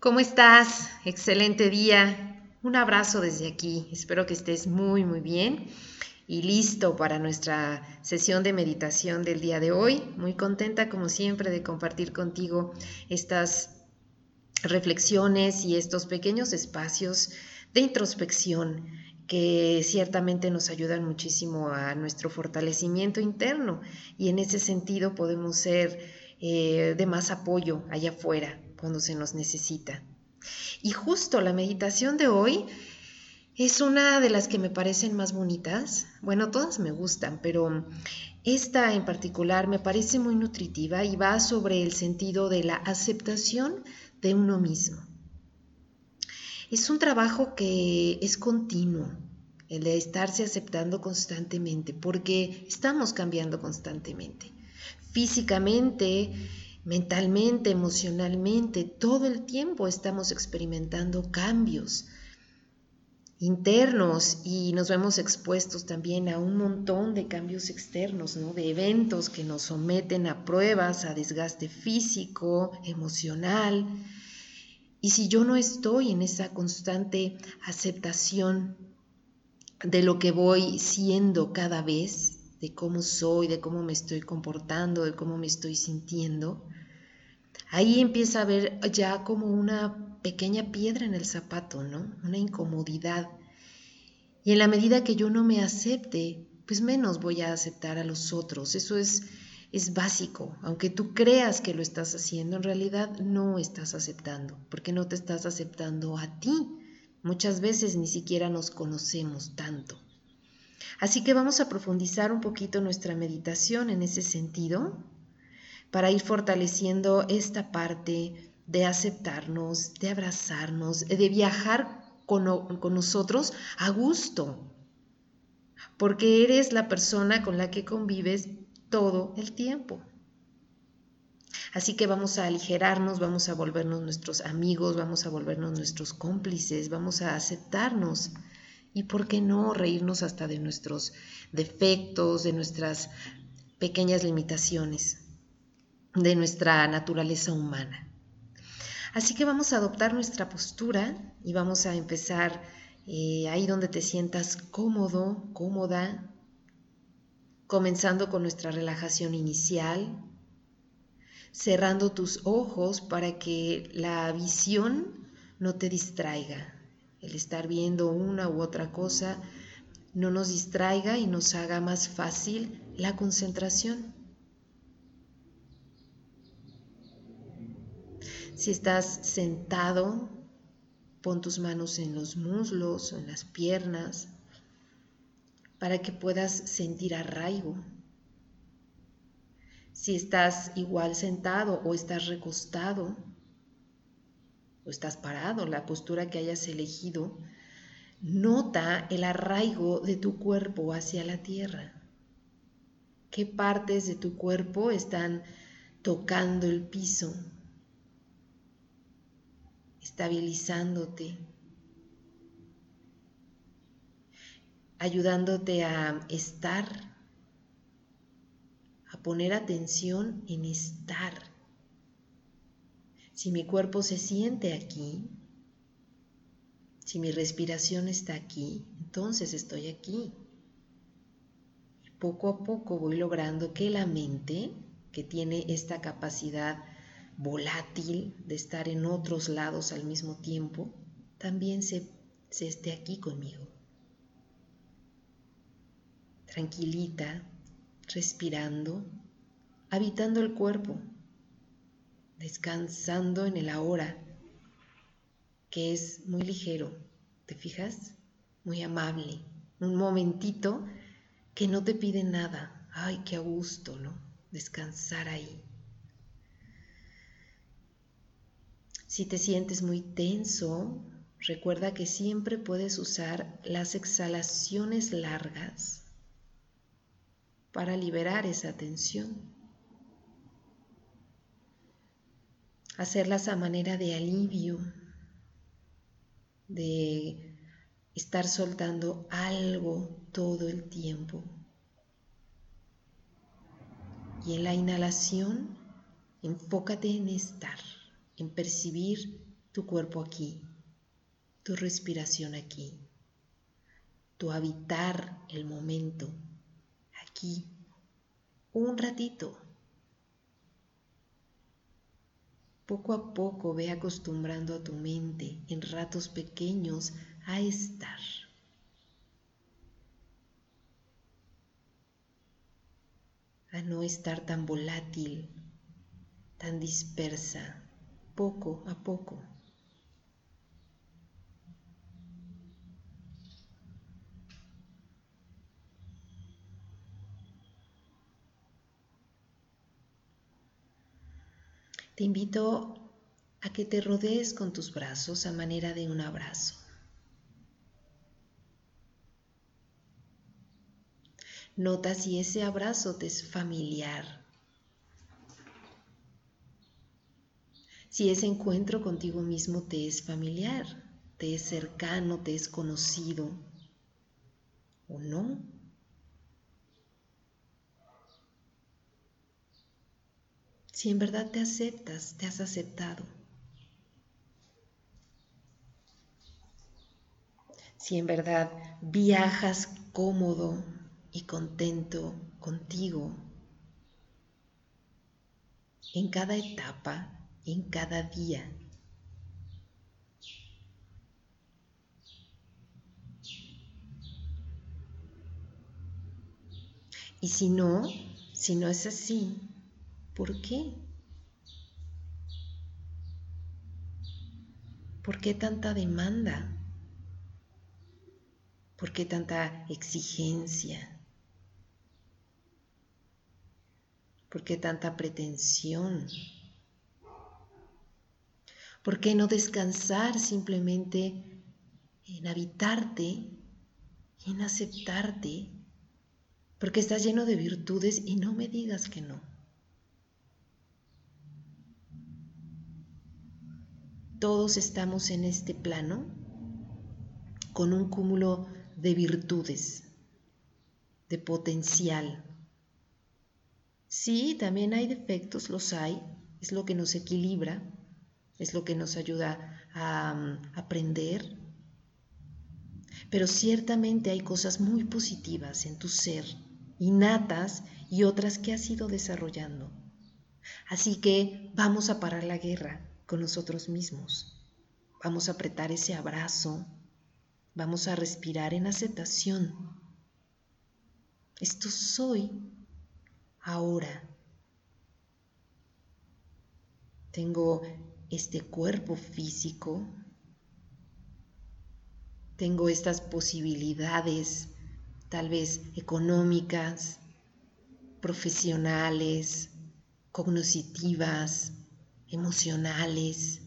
¿Cómo estás? Excelente día. Un abrazo desde aquí. Espero que estés muy, muy bien y listo para nuestra sesión de meditación del día de hoy. Muy contenta, como siempre, de compartir contigo estas reflexiones y estos pequeños espacios de introspección que ciertamente nos ayudan muchísimo a nuestro fortalecimiento interno y en ese sentido podemos ser eh, de más apoyo allá afuera cuando se nos necesita. Y justo la meditación de hoy es una de las que me parecen más bonitas. Bueno, todas me gustan, pero esta en particular me parece muy nutritiva y va sobre el sentido de la aceptación de uno mismo. Es un trabajo que es continuo, el de estarse aceptando constantemente, porque estamos cambiando constantemente. Físicamente, mentalmente, emocionalmente, todo el tiempo estamos experimentando cambios internos y nos vemos expuestos también a un montón de cambios externos, ¿no? de eventos que nos someten a pruebas, a desgaste físico, emocional. Y si yo no estoy en esa constante aceptación de lo que voy siendo cada vez, de cómo soy, de cómo me estoy comportando, de cómo me estoy sintiendo, ahí empieza a haber ya como una pequeña piedra en el zapato, ¿no? Una incomodidad. Y en la medida que yo no me acepte, pues menos voy a aceptar a los otros. Eso es, es básico. Aunque tú creas que lo estás haciendo, en realidad no estás aceptando, porque no te estás aceptando a ti. Muchas veces ni siquiera nos conocemos tanto. Así que vamos a profundizar un poquito nuestra meditación en ese sentido para ir fortaleciendo esta parte de aceptarnos, de abrazarnos, de viajar con, con, nosotros a gusto, porque eres la persona con la que convives todo el tiempo. Así que vamos a aligerarnos, vamos a volvernos nuestros amigos, vamos a volvernos nuestros cómplices, vamos a aceptarnos. Y por qué no reírnos hasta de nuestros defectos, de nuestras pequeñas limitaciones de nuestra naturaleza humana. Así que vamos a adoptar nuestra postura y vamos a empezar eh, ahí donde te sientas cómodo, cómoda, comenzando con nuestra relajación inicial, cerrando tus ojos para que la visión no te distraiga. El estar viendo una u otra cosa no nos distraiga y nos haga más fácil la concentración. Si estás sentado, pon tus manos en los muslos o en las piernas para que puedas sentir arraigo. Si estás igual sentado o estás recostado o estás parado, la postura que hayas elegido, nota el arraigo de tu cuerpo hacia la tierra. ¿Qué partes de tu cuerpo están tocando el piso? Estabilizándote, ayudándote a estar, a poner atención en estar. Si mi cuerpo se siente aquí, si mi respiración está aquí, entonces estoy aquí. Poco a poco voy logrando que la mente, que tiene esta capacidad volátil de estar en otros lados al mismo tiempo, también se, se esté aquí conmigo. Tranquilita, respirando, habitando el cuerpo, descansando en el ahora, que es muy ligero, ¿te fijas? Muy amable, un momentito que no te pide nada. Ay, qué a gusto, ¿no? Descansar ahí. Si te sientes muy tenso, recuerda que siempre puedes usar las exhalaciones largas para liberar esa tensión. Hacerlas a manera de alivio, de estar soltando algo todo el tiempo. Y en la inhalación, enfócate en estar en percibir tu cuerpo aquí, tu respiración aquí, tu habitar el momento aquí, un ratito. Poco a poco ve acostumbrando a tu mente en ratos pequeños a estar. A no estar tan volátil, tan dispersa, poco a poco. Te invito a que te rodees con tus brazos a manera de un abrazo. Nota si ese abrazo te es familiar. Si ese encuentro contigo mismo te es familiar, te es cercano, te es conocido o no. Si en verdad te aceptas, te has aceptado. Si en verdad viajas cómodo y contento contigo en cada etapa, en cada día. Y si no, si no es así, ¿por qué? ¿Por qué tanta demanda? ¿Por qué tanta exigencia? ¿Por qué tanta pretensión? ¿Por qué no descansar simplemente en habitarte en aceptarte? Porque estás lleno de virtudes y no me digas que no. Todos estamos en este plano con un cúmulo de virtudes, de potencial, Sí, también hay defectos, los hay, es lo que nos equilibra, es lo que nos ayuda a mm, aprender, pero ciertamente hay cosas muy positivas en tu ser, innatas y otras que has ido desarrollando. Así que vamos a parar la guerra con nosotros mismos, vamos a apretar ese abrazo, vamos a respirar en aceptación. Esto soy ahora. Tengo este cuerpo físico, tengo estas posibilidades, tal vez económicas, profesionales, cognitivas, emocionales.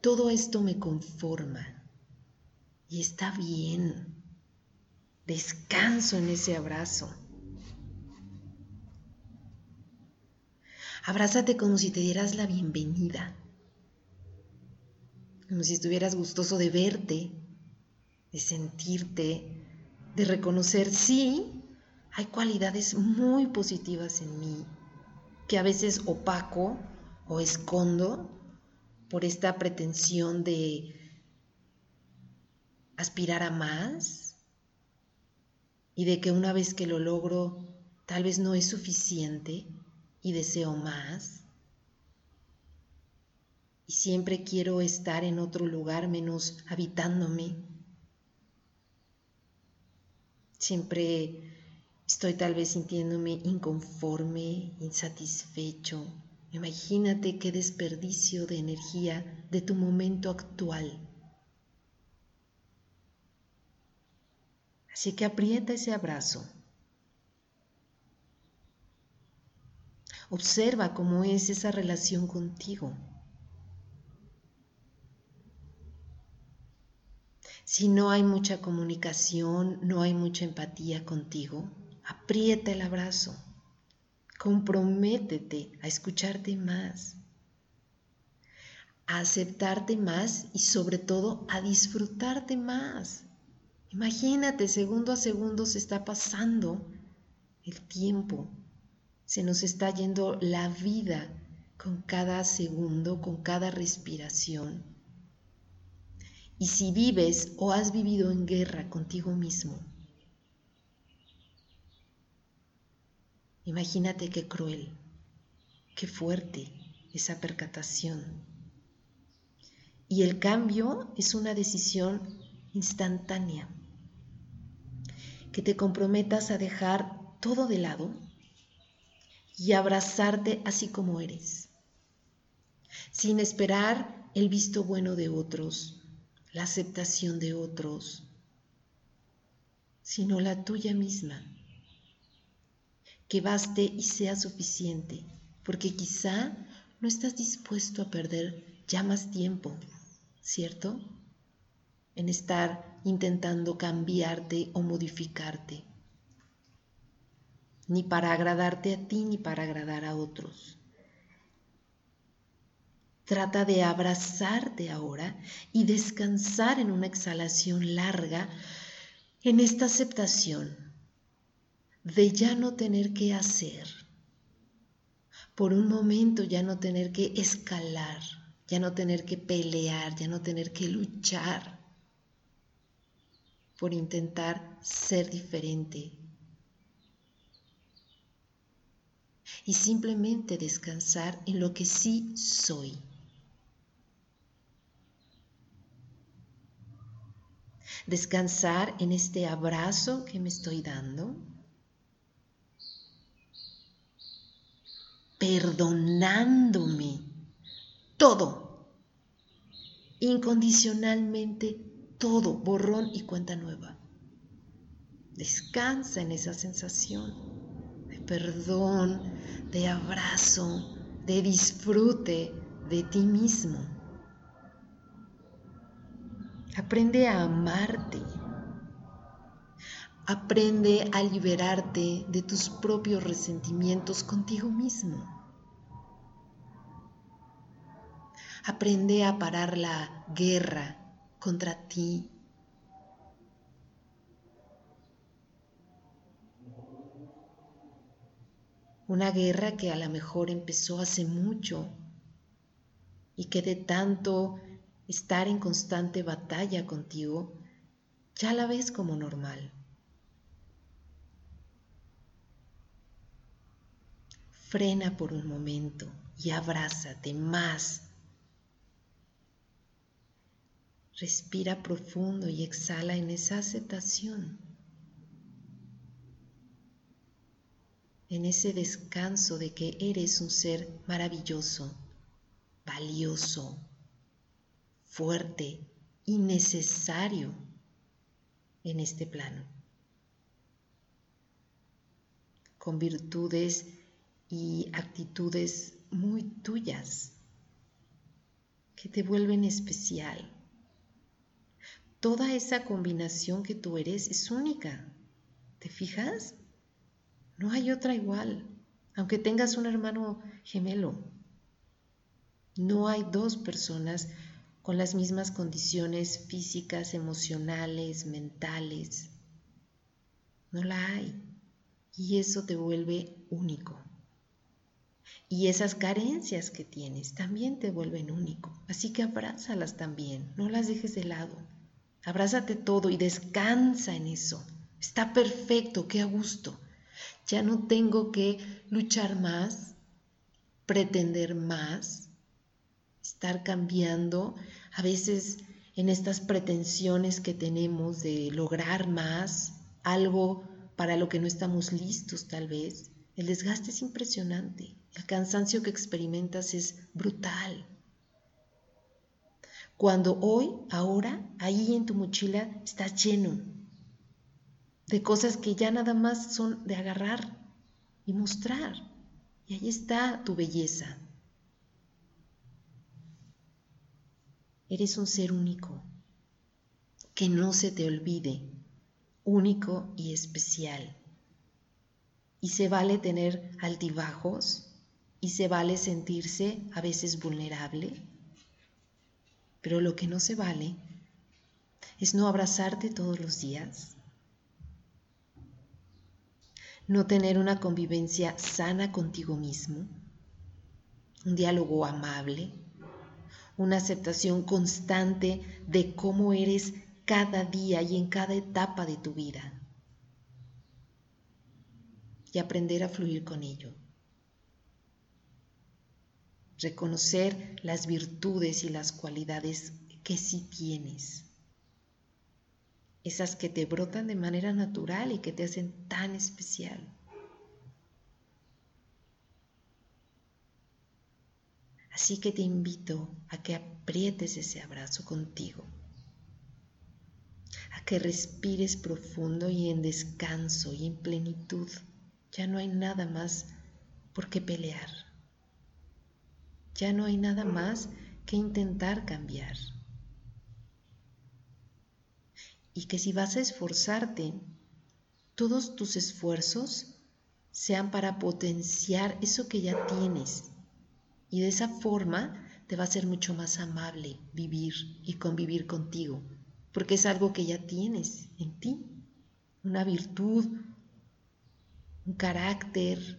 Todo esto me conforma y está bien. Descanso en ese abrazo. Abrázate como si te dieras la bienvenida, como si estuvieras gustoso de verte, de sentirte, de reconocer, sí, hay cualidades muy positivas en mí, que a veces opaco o escondo por esta pretensión de aspirar a más, y de que una vez que lo logro tal vez no es suficiente y deseo más. Y siempre quiero estar en otro lugar menos habitándome. Siempre estoy tal vez sintiéndome inconforme, insatisfecho. Imagínate qué desperdicio de energía de tu momento actual. Así que aprieta ese abrazo. Observa cómo es esa relación contigo. Si no hay mucha comunicación, no hay mucha empatía contigo, aprieta el abrazo. Comprométete a escucharte más, a aceptarte más y sobre todo a disfrutarte más. Imagínate, segundo a segundo se está pasando el tiempo, se nos está yendo la vida con cada segundo, con cada respiración. Y si vives o has vivido en guerra contigo mismo, imagínate qué cruel, qué fuerte esa percatación. Y el cambio es una decisión instantánea, que te comprometas a dejar todo de lado y abrazarte así como eres, sin esperar el visto bueno de otros, la aceptación de otros, sino la tuya misma, que baste y sea suficiente, porque quizá no estás dispuesto a perder ya más tiempo, ¿cierto? En estar intentando cambiarte o modificarte ni para agradarte a ti ni para agradar a otros. Trata de abrazarte ahora y descansar en una exhalación larga en esta aceptación de ya no tener que hacer, por un momento ya no tener que escalar, ya no tener que pelear, ya no tener que luchar por intentar ser diferente, y simplemente descansar en lo que sí soy. Descansar en este abrazo que me estoy dando. Perdonándome todo. Incondicionalmente todo, borrón y cuenta nueva. Descansa en esa sensación perdón, de abrazo, de disfrute de ti mismo. Aprende a amarte. Aprende a liberarte de tus propios resentimientos contigo mismo. Aprende a parar la guerra contra ti Una guerra que a lo mejor empezó hace mucho y que de tanto estar en constante batalla contigo, ya la ves como normal. Frena por un momento y abrázate más. Respira profundo y exhala en esa aceptación. En ese descanso de que eres un ser maravilloso, valioso, fuerte y necesario en este plano, con virtudes y actitudes muy tuyas que te vuelven especial. Toda esa combinación que tú eres es única. ¿Te fijas? No hay otra igual, aunque tengas un hermano gemelo. No hay dos personas con las mismas condiciones físicas, emocionales, mentales. No la hay. Y eso te vuelve único. Y esas carencias que tienes también te vuelven único. Así que abrázalas también, no las dejes de lado. Abrázate todo y descansa en eso. Está perfecto, qué a gusto. Ya no tengo que luchar más, pretender más, estar cambiando. A veces en estas pretensiones que tenemos de lograr más, algo para lo que no estamos listos tal vez, el desgaste es impresionante. El cansancio que experimentas es brutal. Cuando hoy, ahora, ahí en tu mochila estás lleno, de cosas que ya nada más son de agarrar y mostrar. Y ahí está tu belleza. Eres un ser único, que no se te olvide, único y especial. Y se vale tener altibajos y se vale sentirse a veces vulnerable, pero lo que no se vale es no abrazarte todos los días, no tener una convivencia sana contigo mismo, un diálogo amable, una aceptación constante de cómo eres cada día y en cada etapa de tu vida y aprender a fluir con ello. Reconocer las virtudes y las cualidades que sí tienes. Esas que te brotan de manera natural y que te hacen tan especial. Así que te invito a que aprietes ese abrazo contigo, a que respires profundo y en descanso y en plenitud. Ya no hay nada más por qué pelear. Ya no hay nada más que intentar cambiar. Y que si vas a esforzarte, todos tus esfuerzos sean para potenciar eso que ya tienes. Y de esa forma te va a ser mucho más amable vivir y convivir contigo, porque es algo que ya tienes en ti, una virtud, un carácter,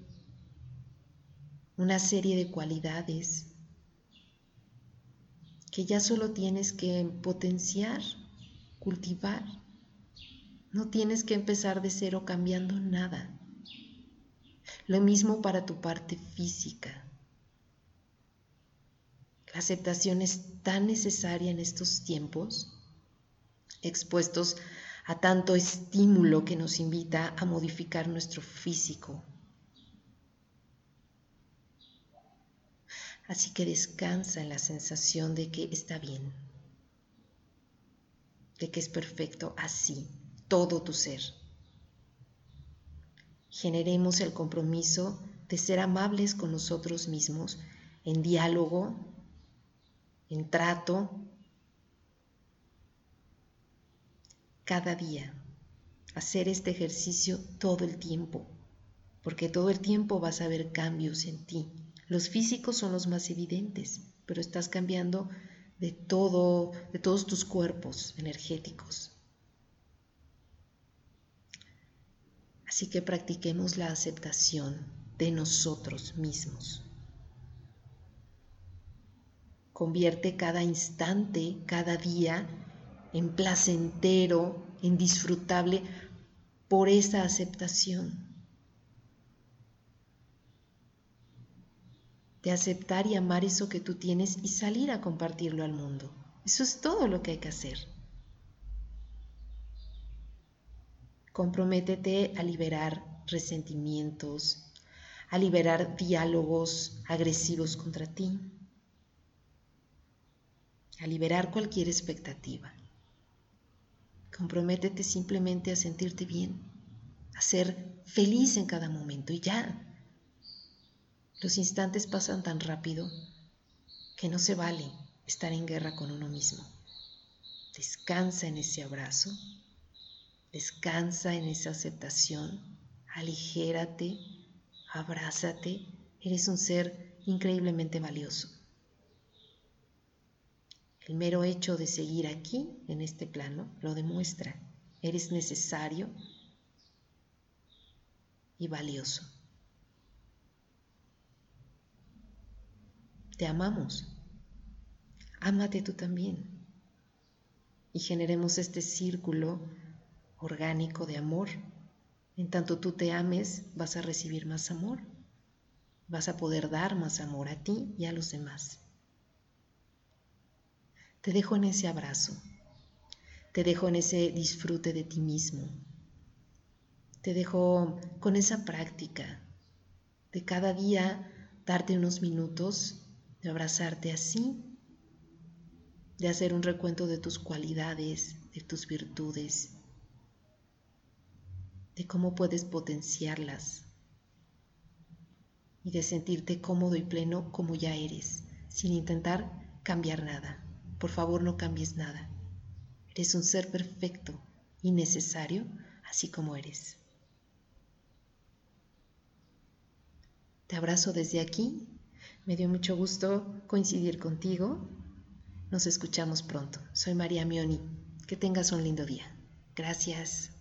una serie de cualidades que ya solo tienes que potenciar, cultivar. No tienes que empezar de cero cambiando nada. Lo mismo para tu parte física. La aceptación es tan necesaria en estos tiempos, expuestos a tanto estímulo que nos invita a modificar nuestro físico. Así que descansa en la sensación de que está bien, de que es perfecto así, todo tu ser. Generemos el compromiso de ser amables con nosotros mismos en diálogo, en trato, cada día, hacer este ejercicio todo el tiempo, porque todo el tiempo vas a ver cambios en ti. Los físicos son los más evidentes, pero estás cambiando de todo, de todos tus cuerpos energéticos. Así que practiquemos la aceptación de nosotros mismos. Convierte cada instante, cada día en placentero, en disfrutable por esa aceptación. De aceptar y amar eso que tú tienes y salir a compartirlo al mundo. Eso es todo lo que hay que hacer. Comprométete a liberar resentimientos, a liberar diálogos agresivos contra ti, a liberar cualquier expectativa. Comprométete simplemente a sentirte bien, a ser feliz en cada momento y ya. Los instantes pasan tan rápido que no se vale estar en guerra con uno mismo. Descansa en ese abrazo, descansa en esa aceptación, aligérate, abrázate, eres un ser increíblemente valioso. El mero hecho de seguir aquí, en este plano, lo demuestra. Eres necesario y valioso. Te amamos. Ámate tú también. Y generemos este círculo orgánico de amor. En tanto tú te ames, vas a recibir más amor. Vas a poder dar más amor a ti y a los demás. Te dejo en ese abrazo, te dejo en ese disfrute de ti mismo, te dejo con esa práctica de cada día darte unos minutos de abrazarte así, de hacer un recuento de tus cualidades, de tus virtudes, de cómo puedes potenciarlas y de sentirte cómodo y pleno como ya eres, sin intentar cambiar nada. Por favor, no cambies nada. Eres un ser perfecto y necesario así como eres. Te abrazo desde aquí. Me dio mucho gusto coincidir contigo. Nos escuchamos pronto. Soy María Mioni. Que tengas un lindo día. Gracias.